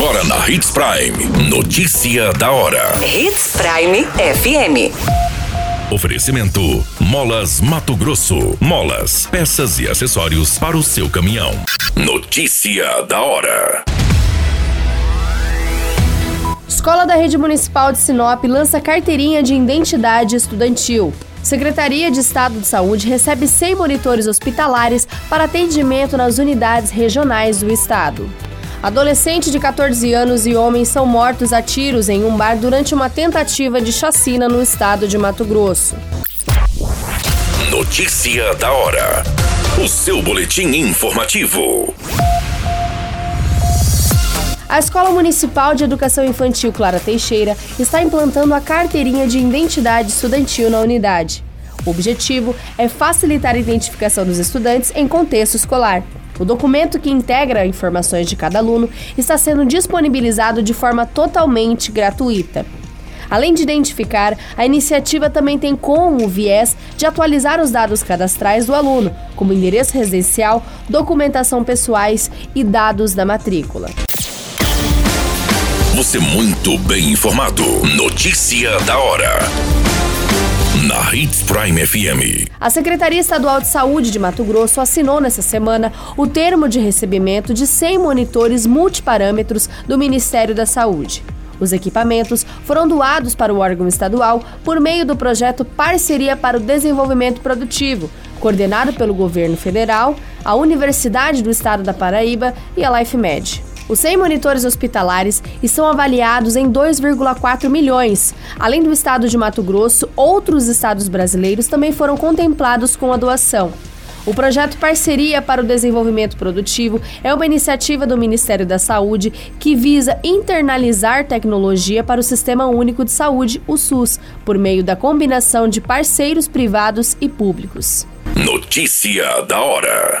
Agora na Hits Prime. Notícia da hora. Hits Prime FM. Oferecimento: Molas Mato Grosso. Molas, peças e acessórios para o seu caminhão. Notícia da hora. Escola da Rede Municipal de Sinop lança carteirinha de identidade estudantil. Secretaria de Estado de Saúde recebe 100 monitores hospitalares para atendimento nas unidades regionais do estado. Adolescente de 14 anos e homens são mortos a tiros em um bar durante uma tentativa de chacina no estado de Mato Grosso. Notícia da hora. O seu boletim informativo. A Escola Municipal de Educação Infantil Clara Teixeira está implantando a carteirinha de identidade estudantil na unidade. O objetivo é facilitar a identificação dos estudantes em contexto escolar. O documento que integra informações de cada aluno está sendo disponibilizado de forma totalmente gratuita. Além de identificar, a iniciativa também tem como viés de atualizar os dados cadastrais do aluno, como endereço residencial, documentação pessoais e dados da matrícula. Você muito bem informado. Notícia da hora. Na Hits Prime FM. A Secretaria Estadual de Saúde de Mato Grosso assinou nessa semana o termo de recebimento de 100 monitores multiparâmetros do Ministério da Saúde. Os equipamentos foram doados para o órgão estadual por meio do projeto Parceria para o Desenvolvimento Produtivo, coordenado pelo governo federal, a Universidade do Estado da Paraíba e a LifeMed. Os 100 monitores hospitalares estão avaliados em 2,4 milhões. Além do estado de Mato Grosso, outros estados brasileiros também foram contemplados com a doação. O projeto Parceria para o Desenvolvimento Produtivo é uma iniciativa do Ministério da Saúde que visa internalizar tecnologia para o Sistema Único de Saúde, o SUS, por meio da combinação de parceiros privados e públicos. Notícia da hora.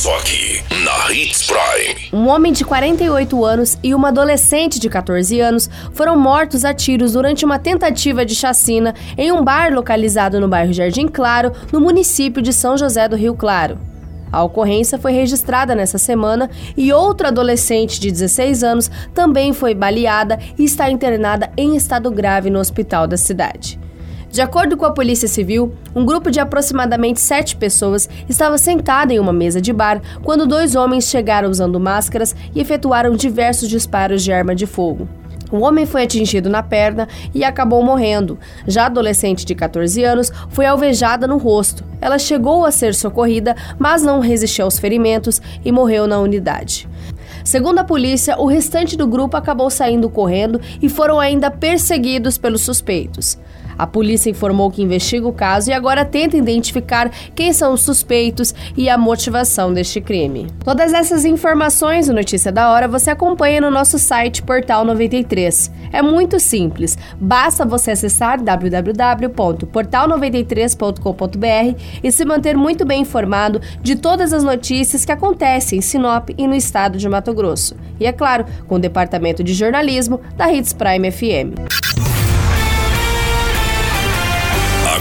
Só aqui, na Hits Prime. Um homem de 48 anos e uma adolescente de 14 anos foram mortos a tiros durante uma tentativa de chacina em um bar localizado no bairro Jardim Claro, no município de São José do Rio Claro. A ocorrência foi registrada nessa semana e outra adolescente de 16 anos também foi baleada e está internada em estado grave no hospital da cidade. De acordo com a Polícia Civil, um grupo de aproximadamente sete pessoas estava sentado em uma mesa de bar quando dois homens chegaram usando máscaras e efetuaram diversos disparos de arma de fogo. O homem foi atingido na perna e acabou morrendo. Já a adolescente de 14 anos foi alvejada no rosto. Ela chegou a ser socorrida, mas não resistiu aos ferimentos e morreu na unidade. Segundo a polícia, o restante do grupo acabou saindo correndo e foram ainda perseguidos pelos suspeitos. A polícia informou que investiga o caso e agora tenta identificar quem são os suspeitos e a motivação deste crime. Todas essas informações e Notícia da Hora você acompanha no nosso site Portal 93. É muito simples, basta você acessar www.portal93.com.br e se manter muito bem informado de todas as notícias que acontecem em Sinop e no estado de Mato Grosso. E é claro, com o departamento de jornalismo da Hits Prime FM.